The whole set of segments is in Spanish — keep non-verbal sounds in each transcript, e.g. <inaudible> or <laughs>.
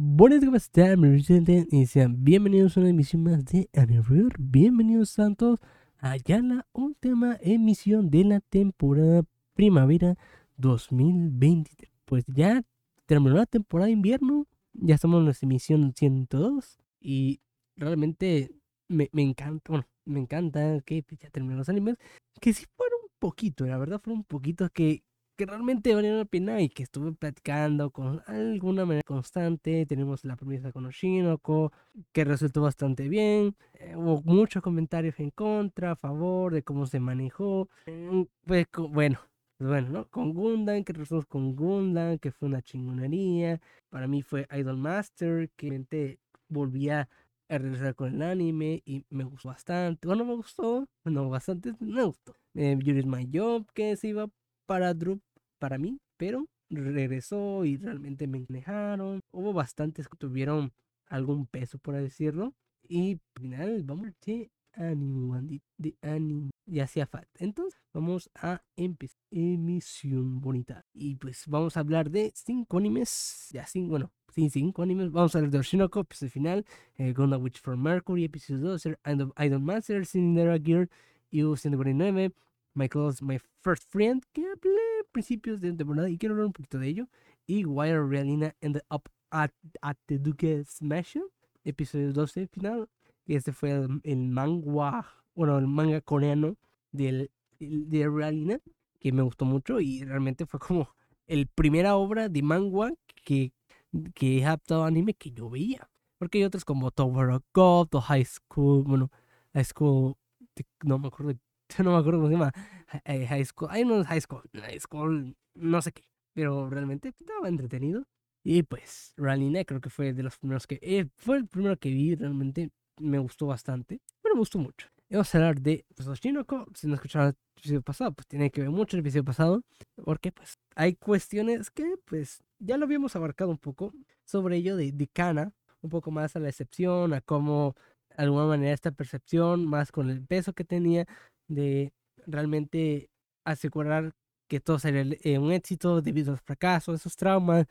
Buenas ¿cómo están? Y sean bienvenidos a una emisión más de Anywhere. Bienvenidos Santos allá a la última emisión de la temporada primavera 2023. Pues ya terminó la temporada de invierno, ya estamos en la emisión 102 y realmente me, me encanta, bueno, me encanta que ya terminó los animes, que si fueron un poquito, la verdad fueron un poquito que que realmente valieron la pena y que estuve platicando con alguna manera constante. Tenemos la premisa con Oshinoko, que resultó bastante bien. Eh, hubo muchos comentarios en contra, a favor de cómo se manejó. Mm, pues bueno, bueno, ¿no? Con Gundam, que resultó con Gundam, que fue una chingonería. Para mí fue Idol Master, que realmente volvía a regresar con el anime y me gustó bastante. Bueno, me gustó, no, bastante, me gustó. Eh, Yuri's My Job, que se iba para Drup para mí, pero regresó y realmente me manejaron. Hubo bastantes que tuvieron algún peso, por decirlo. Y al final vamos de anime, de anime. Ya hacía falta. Entonces vamos a empezar. Emisión bonita. Y pues vamos a hablar de cinco animes. Ya cinco, bueno, sí, cinco animes. Vamos a hablar de Oshinoko, pues el final. Eh, Gundam Witch for Mercury, episodio 2. Idol Master, Cinderella Gear, U 149. Michael's My First Friend, que hablé principios de temporada y quiero hablar un poquito de ello. Y Wire Realina the Up at, at the Duke Smash, episodio 12 final. Y este fue el, manga, bueno, el manga coreano del, de Realina, que me gustó mucho y realmente fue como el primera obra de manga que, que he adaptado anime que yo veía. Porque hay otros como Tower of God o High School, bueno, High School, no me acuerdo <laughs> no me acuerdo cómo se llama, eh, High School, hay unos High School, High School, no sé qué, pero realmente estaba entretenido. Y pues, Ralina creo que fue de los primeros que, eh, fue el primero que vi, realmente me gustó bastante, pero me gustó mucho. vamos a hablar de pues, Oshinoko, si no escucharon el episodio pasado, pues tiene que ver mucho el episodio pasado, porque pues hay cuestiones que pues ya lo habíamos abarcado un poco sobre ello de, de Kana, un poco más a la excepción, a cómo de alguna manera esta percepción, más con el peso que tenía, de realmente asegurar que todo sería eh, un éxito debido a los fracasos, esos traumas,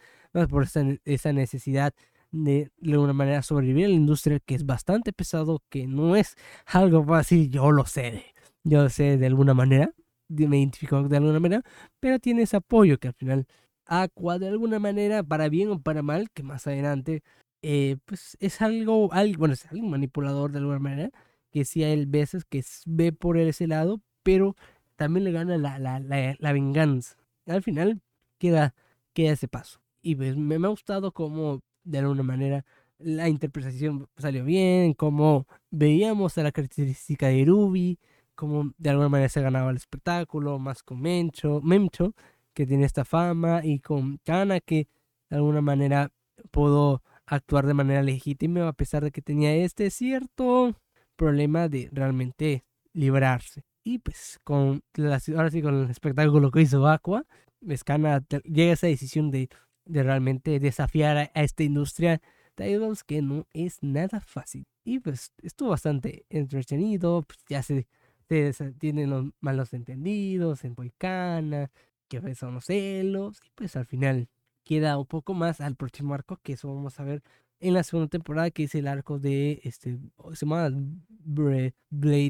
por esa, esa necesidad de, de alguna manera sobrevivir en la industria que es bastante pesado, que no es algo fácil, yo lo sé, yo lo sé de alguna manera, me identifico de alguna manera, pero tiene ese apoyo que al final Aqua de alguna manera, para bien o para mal, que más adelante, eh, pues es algo, algo, bueno, es algo manipulador de alguna manera, que sí hay veces que ve por ese lado, pero también le gana la, la, la, venganza. Al final queda, queda ese paso. Y pues me, ha gustado cómo, de alguna manera, la interpretación salió bien, cómo veíamos a la característica de Ruby, cómo de alguna manera se ganaba el espectáculo, más con Mencho, Memcho, que tiene esta fama, y con Kana, que de alguna manera pudo actuar de manera legítima a pesar de que tenía este cierto problema de realmente librarse. Y pues con la, ahora sí con el espectáculo que hizo Aqua, Escana llega a esa decisión de, de realmente desafiar a, esta industria de idols que no es nada fácil. Y pues estuvo bastante entretenido, pues ya se, se tienen los malos entendidos en Boicana, que son los celos, y pues al final queda un poco más al próximo arco, que eso vamos a ver en la segunda temporada, que es el arco de, este, se llama Blade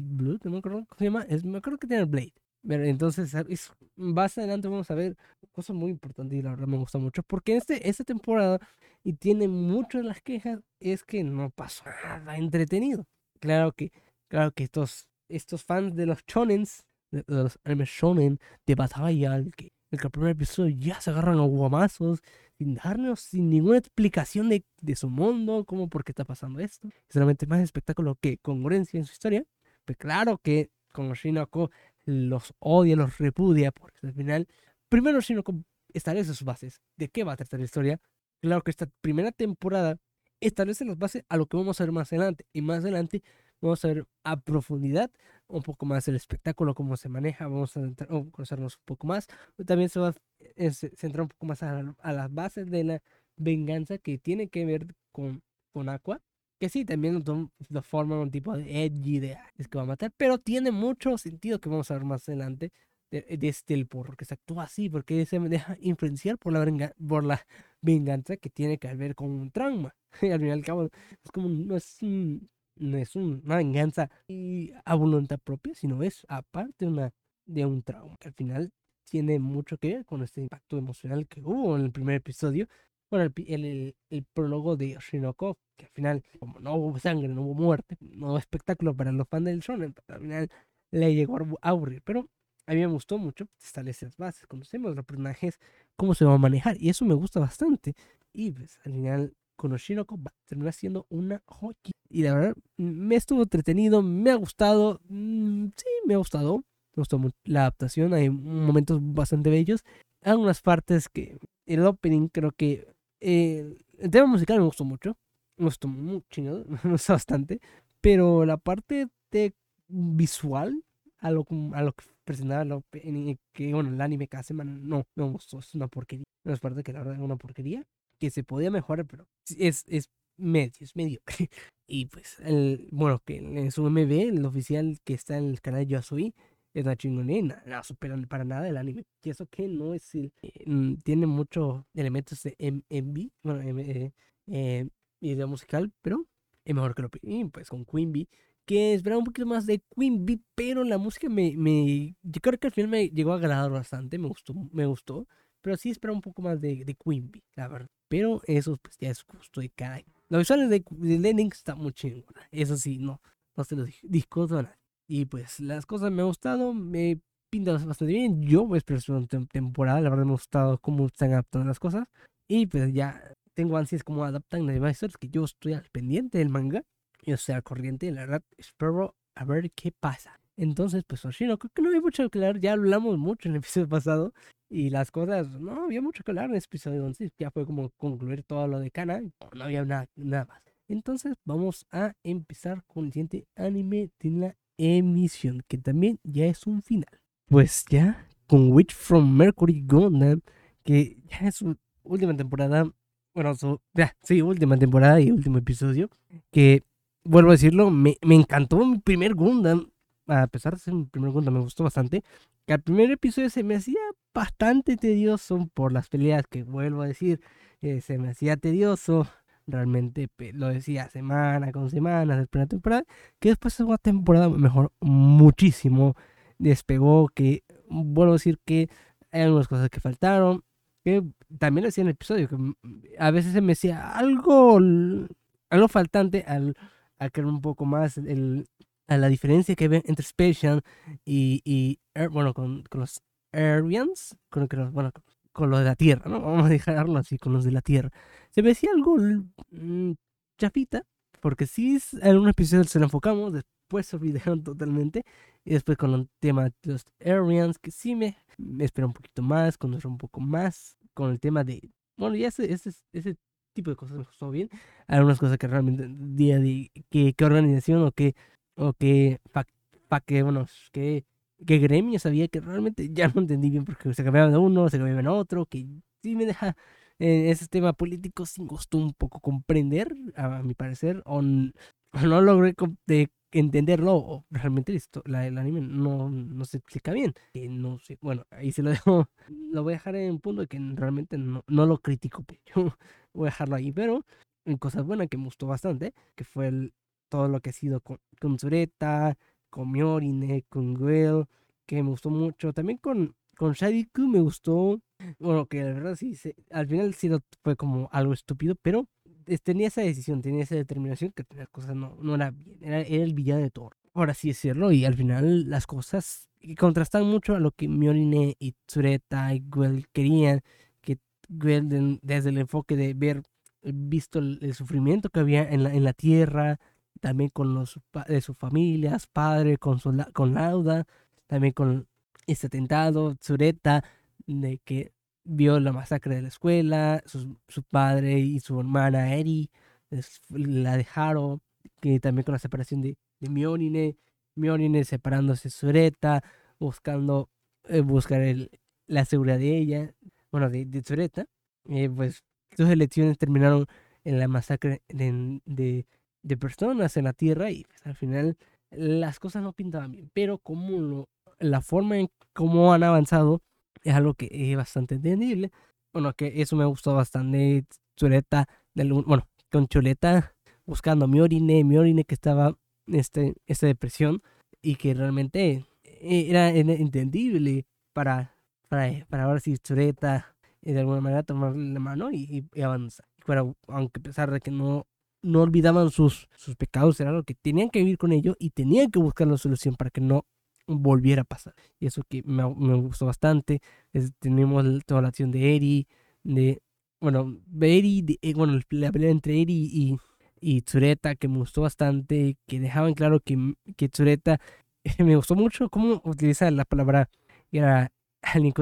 Blue, no me acuerdo cómo se llama, es, me acuerdo que tiene Blade. Pero entonces, es, más adelante vamos a ver cosas muy importantes y la verdad me gusta mucho, porque este, esta temporada, y tiene muchas de las quejas, es que no pasó nada entretenido. Claro que, claro que estos, estos fans de los shonens, de, los animes shonen de batalla, que, el primer episodio ya se agarran a guamazos, sin darnos sin ninguna explicación de, de su mundo, cómo, por qué está pasando esto. Solamente más espectáculo que congruencia en su historia. Pues claro que con Shinoko los odia, los repudia, porque al final, primero Shinoko establece sus bases. ¿De qué va a tratar la historia? Claro que esta primera temporada establece las bases a lo que vamos a ver más adelante. Y más adelante vamos a ver a profundidad un poco más el espectáculo, cómo se maneja, vamos a conocernos un poco más. También se va a eh, centrar un poco más a, las bases de la venganza que tiene que ver con, con Aqua. Que sí, también lo forman un tipo de edgy de es que va a matar, pero tiene mucho sentido que vamos a ver más adelante de, este el porro que se actúa así, porque se deja influenciar por la, por la venganza que tiene que ver con un trauma. <laughs> Y al fin y al cabo, es como, no es, no es una venganza a voluntad propia, sino es aparte una, de un trauma. Que al final tiene mucho que ver con este impacto emocional que hubo en el primer episodio. Bueno, el, el, prólogo de Shinoko, que al final, como no hubo sangre, no hubo muerte, no hubo espectáculo para los fans del shonen, al final le llegó a aburrir. Pero a mí me gustó mucho establecer las bases, conocemos los personajes, cómo se va a manejar, y eso me gusta bastante. Y pues al final, con Oshinoko va a siendo una hockey. Y la verdad, me estuvo entretenido, me ha gustado, mm, sí, me ha gustado, me gustó la adaptación, hay momentos bastante bellos. Hay algunas partes que el opening creo que eh, el tema musical me gustó mucho, me gustó mucho, <laughs> me gustó bastante, pero la parte de visual a lo, a lo que presentaba lo, que, bueno, el anime cada semana, no, no me gustó, es una porquería. Es parte que la verdad es una porquería, que se podía mejorar, pero es, es medio, es medio. <laughs> y pues, el, bueno, que en su MV, el oficial que está en el canal Yasui, es una chingonina, no superan para nada el anime. Y eso que no es el, eh, tiene muchos elementos de MV, bueno, eh, eh, video musical, pero es mejor que lo y pues con Queen Bee que esperaba un poquito más de Queen Bee, pero la música me, me, yo creo que al final me llegó a agradar bastante, me gustó, me gustó, pero sí esperaba un poco más de, de Queen Bee, la verdad. Pero eso pues ya es gusto de cada Los visuales de, de Lenin están muy chingos, eso sí, no, no se los discuto a. Y pues las cosas me han gustado, me pintan bastante bien, yo voy a esperar una temporada, la verdad me ha gustado cómo están adaptando las cosas. Y pues ya tengo ansias como adaptan las demás historias, que yo estoy al pendiente del manga yo estoy al corriente, la verdad, espero a ver qué pasa. Entonces, pues Oshino, creo que no hay mucho que hablar, ya hablamos mucho en el episodio pasado y las cosas, no había mucho que hablar en el episodio 11, ya fue como concluir todo lo de Kana, no, había nada, nada más. Entonces, vamos a empezar con el siguiente anime de la emisión, que también ya es un final. Pues ya, con Witch from Mercury Gundam, que ya es su última temporada, bueno, su, ya, sí, última temporada y último episodio, que vuelvo a decirlo, me, me encantó mi primer Gundam. A pesar de ser mi primer Gundam, me gustó bastante. Que al primer episodio se me hacía bastante tedioso por las peleas que vuelvo a decir. Eh, se me hacía tedioso. Realmente lo decía semana con semana, de primera temporada. Que después de una temporada mejor muchísimo. Despegó. Que vuelvo a decir que hay algunas cosas que faltaron. Que también decía en el episodio. Que a veces se me decía algo, algo faltante al a crear un poco más el, a la diferencia que ve entre Special y, y bueno, con, con los Aryans, con, bueno, con los de la Tierra, ¿no? <laughs> Vamos a dejarlo así, con los de la Tierra. Se me decía algo mm, chafita, porque sí, en un episodio se lo enfocamos, después se olvidaron <laughs> totalmente, y después con el tema de los Aryans, que sí me, me espera un poquito más, conocer un poco más, con el tema de, bueno, ya ese, ese, ese tipo de cosas me gustó bien. Algunas cosas que realmente, día de qué organización o qué, o qué, pa, qué, bueno, qué, qué gremio sabía que realmente ya no entendí bien porque se cambiaban de uno, se cambiaban a otro, que sí me deja en ese tema político sin gustó un poco comprender, a, mi parecer, o, no logré de entenderlo o realmente esto, la, el anime no, no se explica bien. Que no sé, bueno, ahí se lo dejo, <laughs> lo voy a dejar en un punto de que realmente no, no lo critico, pero yo <laughs> voy a dejarlo ahí, pero en cosas buenas que me gustó bastante, que fue el, todo lo que ha sido con, con Zureta, con Miorine, con Guel, que me gustó mucho, también con, con Shadiku me gustó, bueno, que la verdad sí, al final sí fue como algo estúpido, pero tenía esa decisión, tenía esa determinación que las cosas no, no era bien, era, el villano de Thor. Ahora sí decirlo, y al final las cosas contrastan mucho a lo que Miorine y Tsureta y Guel querían, que Guel desde el enfoque de ver, visto el, sufrimiento que había en la, en la tierra, también con los de sus familias, padre, con, con Lauda, también con este atentado, Tsureta, de que vio la masacre de la escuela, su, padre y su hermana Eri, la dejaron, que también con la separación de, de Mionine, Mionine separándose de Sureta, buscando eh, buscar el, la seguridad de ella, bueno, de, de Sureta, eh, pues sus elecciones terminaron en la masacre de, de personas en la Tierra y pues, al final las cosas no pintaban bien, pero como lo, la forma en cómo han avanzado es algo que es bastante entendible. bueno, que eso me gustó bastante. Chuleta, del, bueno, con Chuleta buscando a Miorine, Miorine que estaba este, esta depresión y que realmente era entendible para, para, para ver si Chuleta eh, de alguna manera tomar la mano y, y avanzar. Pero aunque a pesar de que no, no olvidaban sus, sus pecados, era algo que tenían que vivir con ello y tenían que buscar la solución para que no volviera a pasar. Y eso que me, me gustó bastante. tenemos toda la acción de Eri, de, bueno, Eri, de, eh, bueno, la pelea entre Eri y, y Tsureta, que me gustó bastante, que dejaban claro que, que Tsureta, <laughs> me gustó mucho cómo utiliza la palabra, era alguien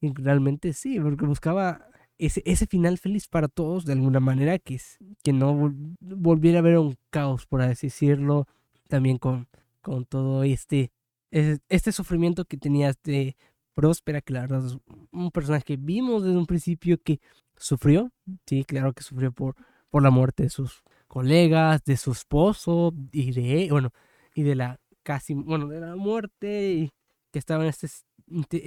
y realmente sí, porque buscaba ese, ese final feliz para todos de alguna manera, que, que no volviera a haber un caos, por así decirlo, también con, con todo este este sufrimiento que tenías de Próspera, que la verdad es un personaje que vimos desde un principio que sufrió, sí, claro que sufrió por, por la muerte de sus colegas, de su esposo y de, bueno, y de la casi, bueno, de la muerte y que estaba en este,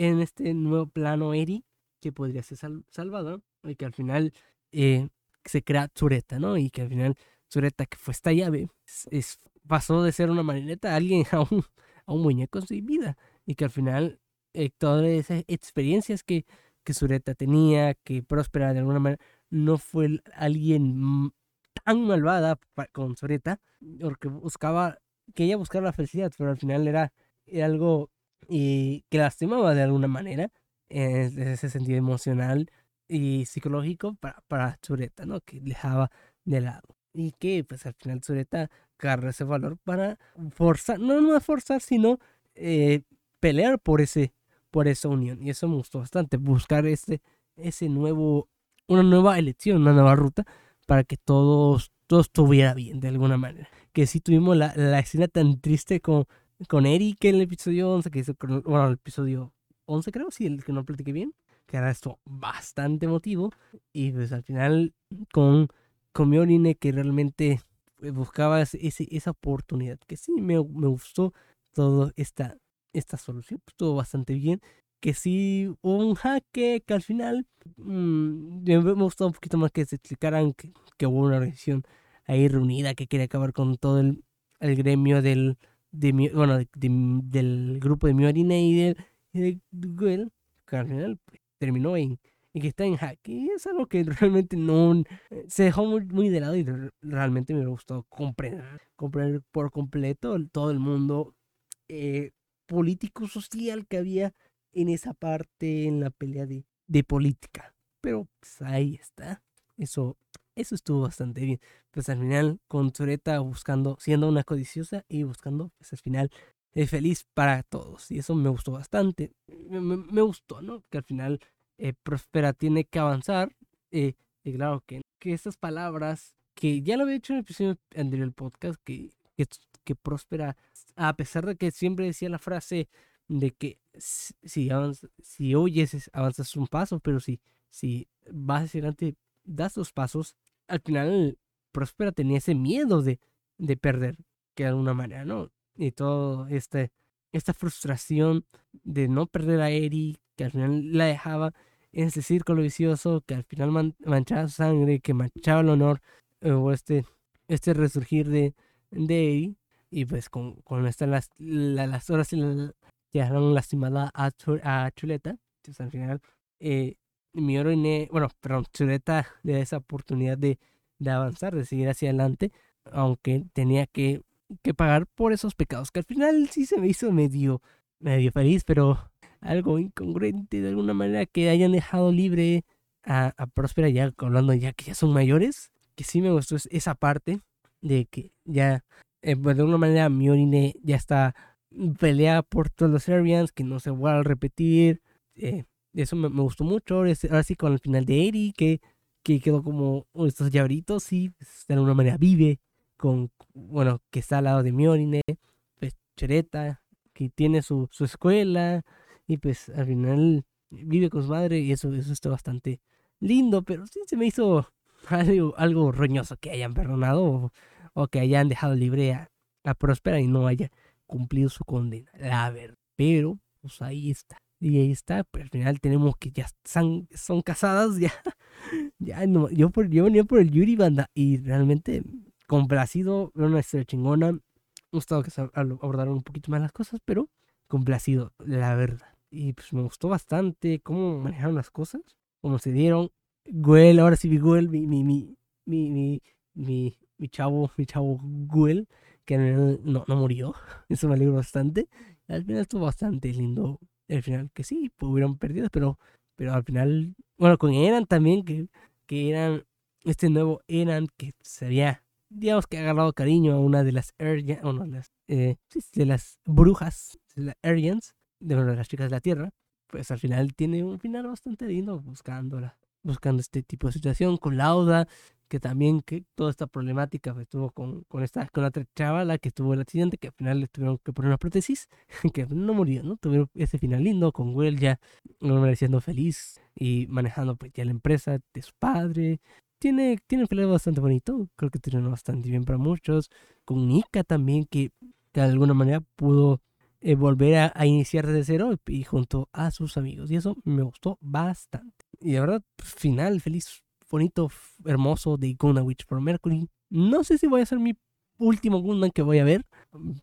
en este nuevo plano Eri, que podría ser salvado, y que al final eh, se crea Zureta, ¿no? Y que al final Zureta, que fue esta llave, es, pasó de ser una marioneta a alguien <laughs> aún a un muñeco vida y que al final eh, todas esas experiencias que, que Sureta tenía, que Próspera de alguna manera no fue alguien tan malvada con Sureta, porque buscaba, que ella buscaba la felicidad, pero al final era, algo y que lastimaba de alguna manera, en ese sentido emocional y psicológico para, para Sureta, ¿no? Que dejaba de lado. Y que pues al final Sureta ese valor para forzar, no no forzar, sino eh, pelear por ese por esa unión. Y eso me gustó bastante, buscar ese, ese nuevo, una nueva elección, una nueva ruta para que todos, todo estuviera bien de alguna manera. Que si tuvimos la, la escena tan triste con, con Eric en el episodio 11, que hizo, bueno, el episodio 11 creo, sí, el que no platiqué bien, que era esto bastante emotivo. Y pues al final con, con Miorine que realmente eh, buscaba ese, esa oportunidad. Que sí, me, me gustó toda esta, esta solución, pues, todo bastante bien. Que sí hubo un jaque que al final mmm, me, gustó un poquito más que se explicaran que, que, hubo una organización ahí reunida que quería acabar con todo el, el gremio del, de, bueno, del grupo de Miorine y de, de Google, pues, terminó en y que está en hack. Y es algo que <laughs> realmente no eh, se dejó muy, muy de lado y realmente me gustó comprender, comprender por completo todo el mundo eh, político social que había en esa parte, en la pelea de, de política. Pero pues, ahí está. Eso, eso estuvo bastante bien. Pues al final, con Zureta buscando, siendo una codiciosa y buscando, pues al final, es feliz para todos. Y eso me gustó bastante. Me, me, gustó, ¿no? Que al final eh, Prospera tiene que avanzar. Eh, y claro que, que estas palabras, que ya lo había hecho en el episodio anterior del podcast, que, que, que Prospera, a pesar de que siempre decía la frase de que si, si oyes, avanzas un paso, pero si, si vas hacia adelante, das dos pasos, al final Prospera tenía ese miedo de, de perder, que de alguna manera, ¿no? Y todo este, esta frustración de no perder a Eri, que al final la dejaba ese círculo vicioso que al final manchaba su sangre, que manchaba el honor, eh, o este, este resurgir de, de y pues con, con esta, las, las horas que dejaron lastimada a, a Chuleta, entonces al final eh, Miorine, bueno, perdón, Chuleta le da esa oportunidad de, de avanzar, de seguir hacia adelante, aunque tenía que, que pagar por esos pecados, que al final sí se me hizo medio, medio feliz, pero algo incongruente de alguna manera que hayan dejado libre a, a Próspera ya hablando ya que ya son mayores, que sí me gustó esa parte de que ya eh, pues de alguna manera Miorine ya está pelea por todos los Serbians, que no se vuelva a repetir. Eh, eso me, gustó mucho. Ahora sí con el final de Eri, que, que quedó como estos llaveritos y pues, de alguna manera vive con, bueno, que está al lado de Miorine, pues Chereta, que tiene su, su escuela, y pues al final vive con su madre y eso, eso está bastante lindo, pero sí se me hizo algo, algo roñoso que hayan perdonado o, que hayan dejado libre a, a Próspera y no haya cumplido su condena. La verdad, pero pues ahí está. Y ahí está, pero al final tenemos que ya son, son casadas, <laughs> ya. ya no, yo, por, yo venía por el Yuri Banda y realmente complacido, era una historia chingona. Me gustado que abordaron un poquito más las cosas, pero complacido, la verdad. Y pues me gustó bastante cómo manejaron las cosas, cómo se dieron. Guel, ahora sí vi Guel, mi, mi, mi, mi, mi, mi, chavo, mi chavo Guel, que no, no murió. <laughs> Eso me alegro bastante. Al final estuvo bastante lindo al final que sí, pues, hubieron perdido, pero, pero al final, bueno, con Eran también, que, que eran este nuevo Eran que se había, digamos que ha agarrado cariño a una de las no, las, eh, de las brujas, de las de, de las chicas de la Tierra, pues al final tiene un final bastante lindo buscándola, buscando este tipo de situación con Lauda, que también que toda esta problemática pues, estuvo con, con esta con otra chavala que tuvo el accidente que al final le tuvieron que poner una prótesis <laughs> que no murió no tuvieron ese final lindo con Will ya siendo feliz y manejando pues ya la empresa de su padre tiene tiene un final bastante bonito creo que tiene bastante bien para muchos con Nika también que, de alguna manera pudo eh, volver a, a, iniciar desde cero y junto a sus amigos y eso me gustó bastante y de verdad final feliz bonito, hermoso de Gundam Witch for Mercury. No sé si voy a ser mi último Gundam que voy a ver,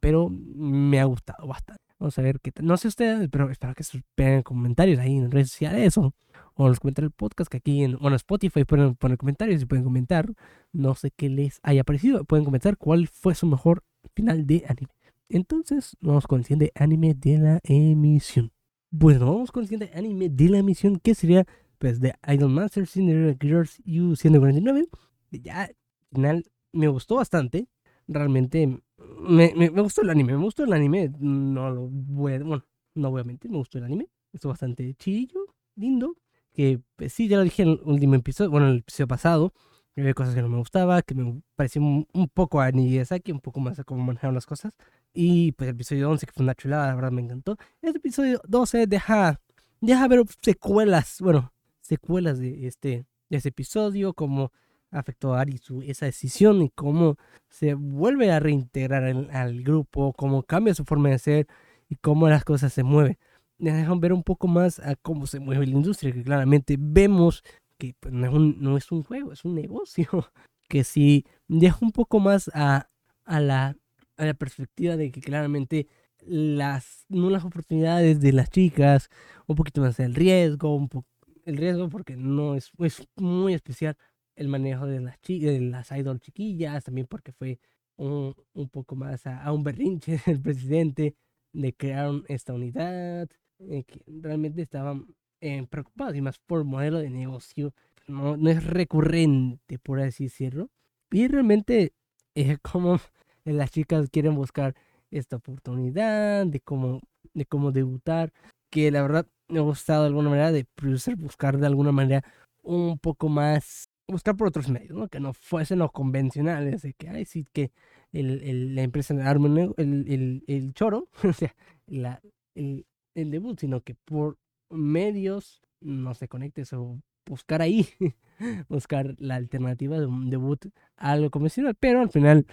pero me ha gustado bastante. Vamos a ver qué tal. No sé ustedes, pero espero que se en comentarios ahí en redes sociales o, en los comentarios del podcast que aquí en bueno, Spotify pueden poner comentarios y pueden comentar. No sé qué les haya parecido. Pueden comentar cuál fue su mejor final de anime. Entonces, vamos con el siguiente anime de la emisión. Bueno, vamos con el siguiente anime de la emisión que sería pues de Idolmaster Cinderella Girls U149. Ya, al final me gustó bastante. Realmente me, me, gustó el anime. Me gustó el anime. No lo voy a, bueno, no voy a mentir, me gustó el anime. Estuvo bastante chillo, lindo. Que pues, sí, ya lo dije en el último episodio, bueno, en el episodio pasado. Había cosas que no me gustaba, que me pareció un, poco a Niyazaki, un poco más a cómo manejaron las cosas. Y pues el episodio 11, que fue una chulada, la verdad me encantó. Este episodio 12 deja, deja ver secuelas, bueno, secuelas de este, de ese episodio, cómo afectó a Ari su, esa decisión y cómo se vuelve a reintegrar al grupo, cómo cambia su forma de ser y cómo las cosas se mueven. Nos dejan ver un poco más a cómo se mueve la industria, que claramente vemos que pues, no, es un, no, es un, juego, es un negocio, <laughs> que si deja un poco más a, a, la, a la perspectiva de que claramente las nulas oportunidades de las chicas, un poquito más el riesgo, un poco el riesgo porque no es, es muy especial el manejo de las, de las idol chiquillas, también porque fue un, un poco más a, un berrinche <laughs> del presidente de crear esta unidad, eh, que realmente estaban eh, preocupados y más por modelo de negocio, no, no es recurrente, por así decirlo. Y realmente es <laughs> como las chicas quieren buscar esta oportunidad de cómo, de cómo debutar, que la verdad me ha gustado de alguna manera de producer, buscar de alguna manera un poco más, buscar por otros medios. Que no fuesen los convencionales, de que, ay, sí, que el, el, la empresa arme el, el, choro, <laughs> o sea, la, el, debut, sino que por medios no se conecte o buscar ahí, <laughs> buscar la alternativa de un debut a algo convencional, pero al final,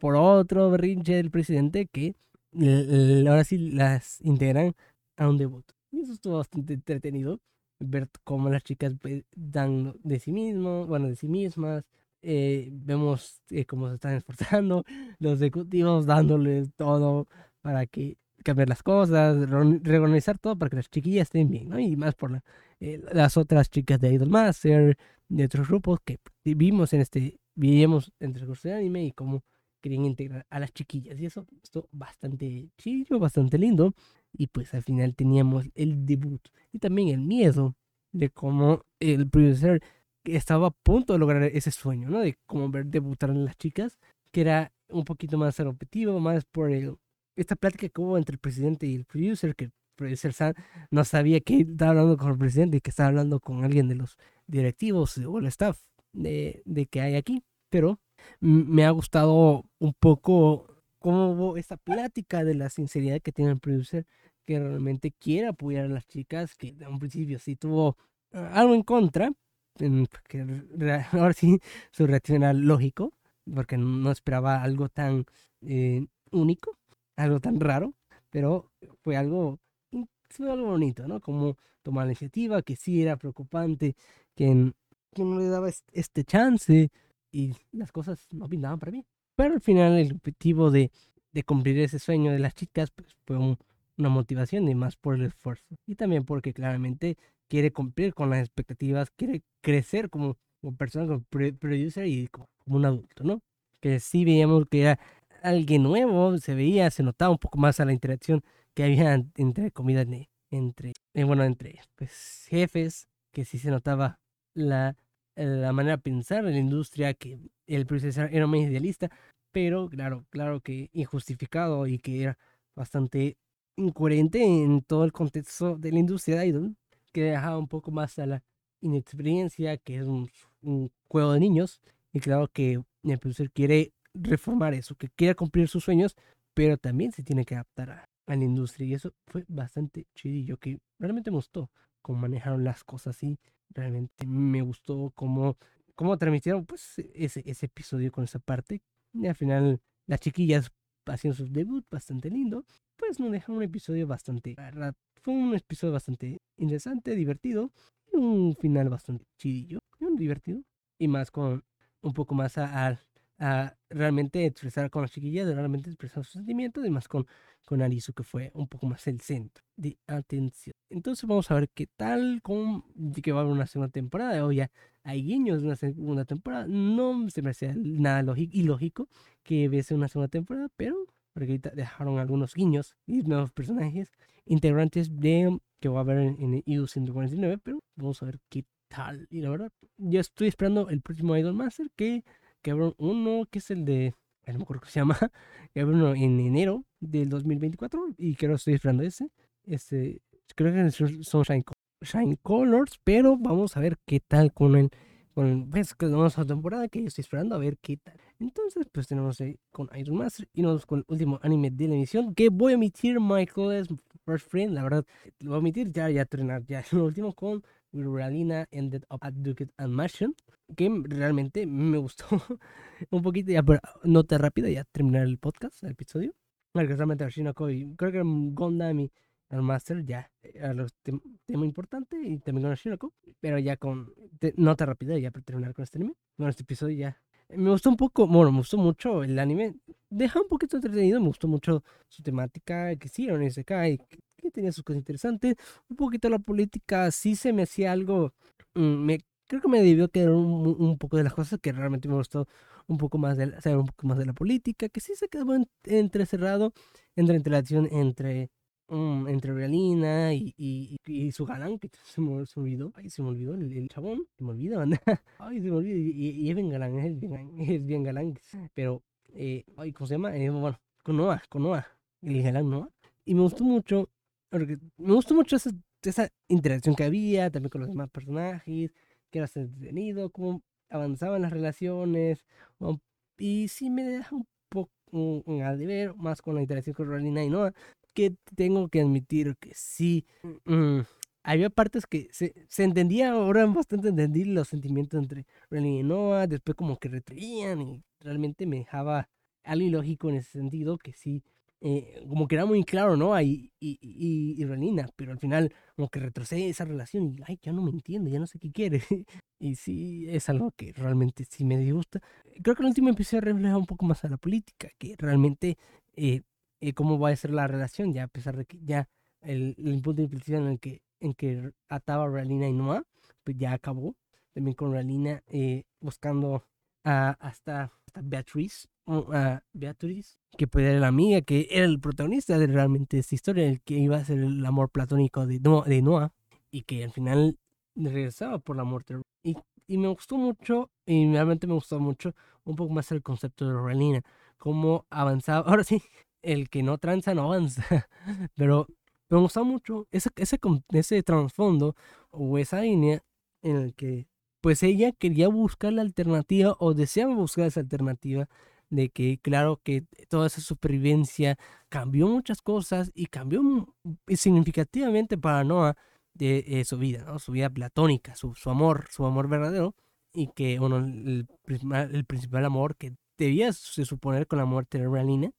por otro berrinche del presidente que ahora sí las integran a un debut. Y eso estuvo bastante entretenido. Ver cómo las chicas dan de sí mismos, bueno, de sí mismas. Eh, vemos eh, cómo se están esforzando. <laughs> Los ejecutivos dándoles todo para que cambiar las cosas, reorganizar todo para que las chiquillas estén bien, ¿no? Y más por eh, las otras chicas de Idol Master, de otros grupos que vimos en este, vimos entre el curso de anime y cómo querían integrar a las chiquillas. Y eso estuvo bastante chido, bastante lindo. Y pues al final teníamos el debut y también el miedo de cómo el producer estaba a punto de lograr ese sueño, ¿no? De cómo ver debutar a las chicas, que era un poquito más objetivo, más por el, esta plática que hubo entre el presidente y el producer, que el producer no sabía que estaba hablando con el presidente y que estaba hablando con alguien de los directivos o el staff de, de que hay aquí. Pero me ha gustado un poco cómo hubo esta plática de la sinceridad que tiene el producer, que realmente quiere apoyar a las chicas, que de un principio sí tuvo ah, algo en contra, que <laughs> ahora sí su reacción era lógico, porque no esperaba algo tan eh, único, algo tan raro, pero fue algo fue algo bonito, ¿no? Como tomar la iniciativa, que sí era preocupante, que, que no le daba este chance y las cosas no pintaban para mí. Pero al final el objetivo de, de cumplir ese sueño de las chicas pues, fue una motivación y más por el esfuerzo. Y también porque claramente quiere cumplir con las expectativas, quiere crecer como, como persona, como producer y como, un adulto, ¿no? Que sí veíamos que era alguien nuevo, se veía, se notaba un poco más a la interacción que había entre comidas, entre, eh, bueno, entre pues, jefes, que sí se notaba la, la manera de pensar de la industria, que el procesador era muy idealista, pero claro, claro que injustificado y que era bastante incoherente en todo el contexto de la industria de Idol, que dejaba un poco más a la inexperiencia, que es un, juego de niños, y claro que el profesor quiere reformar eso, que quiera cumplir sus sueños, pero también se tiene que adaptar a, la industria. Y eso fue bastante chidillo, que realmente me gustó cómo manejaron las cosas y realmente me gustó cómo, cómo transmitieron pues ese, ese episodio con esa parte. Y al final las chiquillas haciendo su debut bastante lindo, pues nos dejaron un episodio bastante, fue un episodio bastante interesante, divertido y un final bastante chidillo, y divertido y más con un poco más al a realmente expresar con las chiquillas, de realmente expresar sus sentimientos, y más con, con Arisu, que fue un poco más el centro de atención. Entonces vamos a ver qué tal, con que va a haber una segunda temporada, o ya hay guiños de una segunda temporada, no se me hace nada lógico, ilógico que hubiese una segunda temporada, pero porque ahorita dejaron algunos guiños y nuevos personajes integrantes de que va a haber en, en EU 149, pero vamos a ver qué tal. Y la verdad, yo estoy esperando el próximo Idol Master que que habrá uno que es el de, no me acuerdo cómo se llama, <laughs> que habrá uno en enero del 2024 y creo que estoy esperando ese. Este, creo que son Shine, Colors, pero vamos a ver qué tal con el, con pues, que vamos a temporada que yo estoy esperando a ver qué tal. Entonces, pues tenemos ahí con Iron Master y nos con el último anime de la emisión que voy a emitir Michael's First Friend, la verdad, lo voy a emitir ya, ya, ya, ya, <laughs> lo último con Realina Ended Up at Duke and Mansion, que realmente me gustó <laughs> un poquito, ya por nota rápida, ya terminar el podcast, el episodio. Porque realmente Shinoko y creo que Gondam el Master ya era los tema importante y también con Shinoko, pero ya con nota rápida, ya para terminar con este anime. Bueno, este episodio ya me gustó un poco, bueno, me gustó mucho el anime. Deja un poquito entretenido, me gustó mucho su temática, que era un SK, que tenía sus cosas interesantes. Un poquito la política, sí se me hacía algo. Mm, me, creo que me debió quedar un, un, poco de las cosas que realmente me gustó un poco más de saber un poco más de la política, que sí se quedó entrecerrado entre interacción entre mm, entre Realina y, y, y, su galán, que se me, olvidó, ay, se me olvidó el, chabón, se me olvida, <laughs> ay, se me olvidó, y, es bien galán, es bien, es bien galán, pero, eh, ay, ¿cómo se llama? Eh, bueno, con Noah, con Noah, el galán Noah, y me gustó mucho porque me gustó mucho esa, esa, interacción que había también con los demás personajes, que era entretenido, cómo avanzaban las relaciones. y sí me deja un poco al deber, más con la interacción con Rolina y Noah, que tengo que admitir que sí. Mm, había partes que se, se entendía, ahora bastante entendí los sentimientos entre Rolina y Noah, después como que retraían y realmente me dejaba algo ilógico en ese sentido, que sí eh, como que era muy claro, ¿no? Y, y, y, Renina, pero al final como que retrocede esa relación y, ay, ya no me entiende, ya no sé qué quiere. <laughs> y sí, es algo que realmente sí me disgusta. Creo que el último episodio refleja un poco más a la política, que realmente eh, eh, cómo va a ser la relación, ya a pesar de que ya el, el de inflexión en el que, en que ataba Relina y Noah, pues ya acabó. También con Relina buscando a, hasta, hasta Beatriz a Beatriz, que puede ser la amiga, que era el protagonista de realmente esta historia, el que iba a ser el amor platónico de, de Noah, y que al final regresaba por la muerte. Y, y me gustó mucho, y realmente me gustó mucho, un poco más el concepto de Relina, cómo avanzaba. <laughs> Ahora sí, el que no tranza no avanza, <laughs> pero me gustó mucho ese, ese, ese trasfondo o esa línea en el que pues ella quería buscar la alternativa o deseaba buscar esa alternativa de que claro que toda esa supervivencia cambió muchas cosas y cambió significativamente para Noah de eh, su vida, ¿no? su vida platónica, su, su, amor, su amor verdadero y que bueno, el, el principal amor que debía se suponer con la muerte de Realina,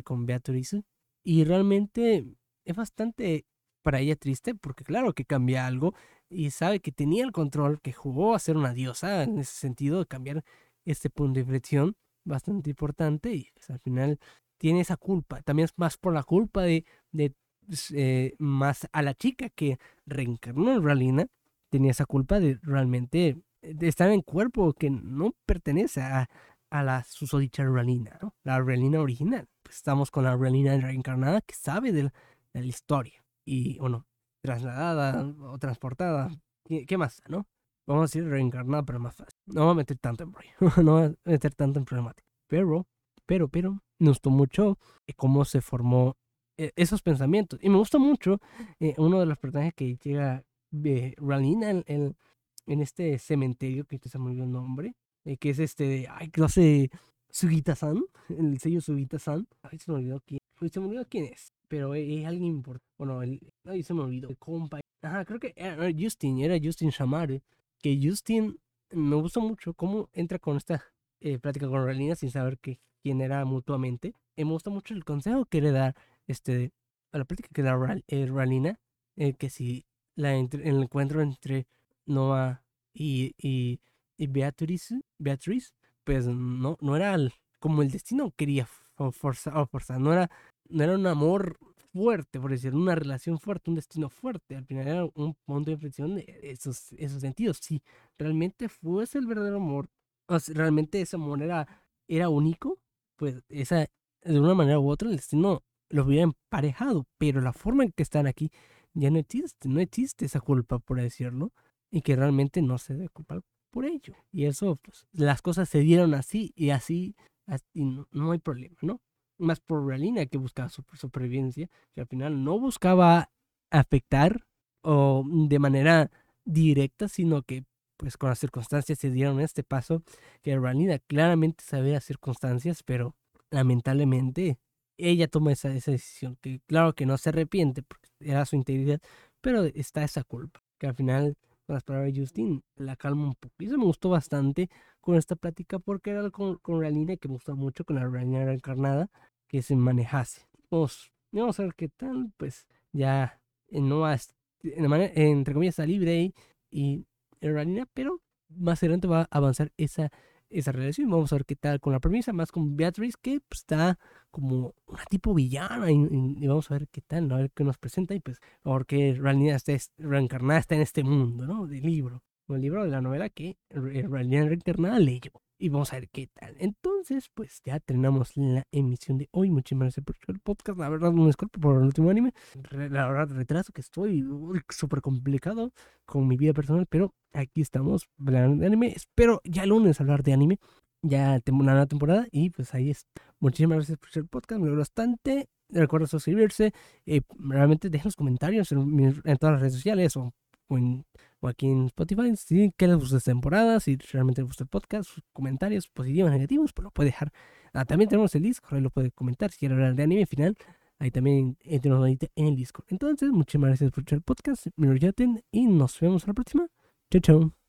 con Beatriz, y realmente es bastante para ella triste, porque claro que cambia algo y sabe que tenía el control, que jugó a ser una diosa en ese sentido, de cambiar este punto de inflexión bastante importante y pues, al final tiene esa culpa. También es más por la culpa de, de eh, más a la chica que reencarnó en Ralina, tenía esa culpa de realmente de estar en cuerpo que no pertenece a, a la susodicha Ralina, ¿no? La Ralina original. Pues estamos con la Ralina reencarnada que sabe de la, historia. Y, bueno, trasladada o transportada. ¿Qué, más, no? Vamos a decir reencarnada, pero más fácil. No voy a meter tanto en <laughs> no voy a meter tanto en problemática. Pero, pero, pero, me gustó mucho cómo se formó eh, esos pensamientos. Y me gusta mucho eh, uno de los personajes que llega de Ralina en, en, este cementerio, que se me olvidó el nombre, eh, que es este, ay, clase Sugita-san, <laughs> el sello Sugita-san. Ay, se me olvidó quién, se me olvidó quién es, pero es, alguien importante. Bueno, el, ay, se me olvidó, el compa. Ajá, creo que era, Justin, era Justin Shamare, que Justin me gustó mucho cómo entra con esta plática con Ralina sin saber que, quién era mutuamente. me gusta mucho el consejo que le da este, a la plática que da eh, Ralina, eh, que si la el encuentro entre Noah y, y, y Beatriz, Beatriz, pues no, no era como el destino quería forzar, forzar, no era, no era un amor fuerte, por decir, una relación fuerte, un destino fuerte. Al final era un punto de inflexión de esos, esos sentidos. Si realmente fuese el verdadero amor, o realmente ese amor era, era único, pues esa, de una manera u otra, el destino los hubiera emparejado, pero la forma en que están aquí ya no existe, no existe esa culpa, por decirlo, y que realmente no se debe culpar por ello. Y eso, pues, las cosas se dieron así y así, y no, hay problema, ¿no? Más por Realina que buscaba su supervivencia, que al final no buscaba afectar o de manera directa, sino que pues con las circunstancias se dieron este paso, que Realina claramente sabía circunstancias, pero lamentablemente ella toma esa, esa decisión, que claro que no se arrepiente porque era su integridad, pero está esa culpa, que al final con las palabras de Justin la calma un poco. Y eso me gustó bastante con esta plática porque era con, con Realina que me gustó mucho con la Realina reencarnada que se manejase. Vamos, vamos a ver qué tal, pues ya no más, entre comillas, está libre y, y Realina, pero más adelante va a avanzar esa esa relación. Vamos a ver qué tal con la premisa, más con Beatriz, que pues, está como una tipo villana. Y, vamos a ver qué tal, a ver qué nos presenta. Y pues, porque realidad está reencarnada está en este mundo, ¿no? Del libro. El libro de la novela que realidad reencarnada leyó. Y vamos a ver qué tal. Entonces, pues ya terminamos la emisión de hoy. Muchísimas gracias por el podcast. La verdad, me disculpo por el último anime. La verdad, retraso que estoy súper complicado con mi vida personal. Pero aquí estamos hablando de anime. Espero ya el lunes hablar de anime. Ya tengo una nueva temporada. Y pues ahí es. Muchísimas gracias por el podcast. Me gusta bastante. Recuerda suscribirse. Eh, realmente dejen los comentarios en, todas las redes sociales o aquí en Spotify. Si que les gusta esta temporada, si realmente les gusta el podcast, comentarios positivos, negativos, pues lo puede dejar. Ah, también tenemos el Discord, ahí lo puede comentar si quiere hablar de anime final. Ahí también tenemos en el Discord. Entonces, muchas gracias por escuchar el podcast. Me lo y nos vemos a la próxima. Chao, chao.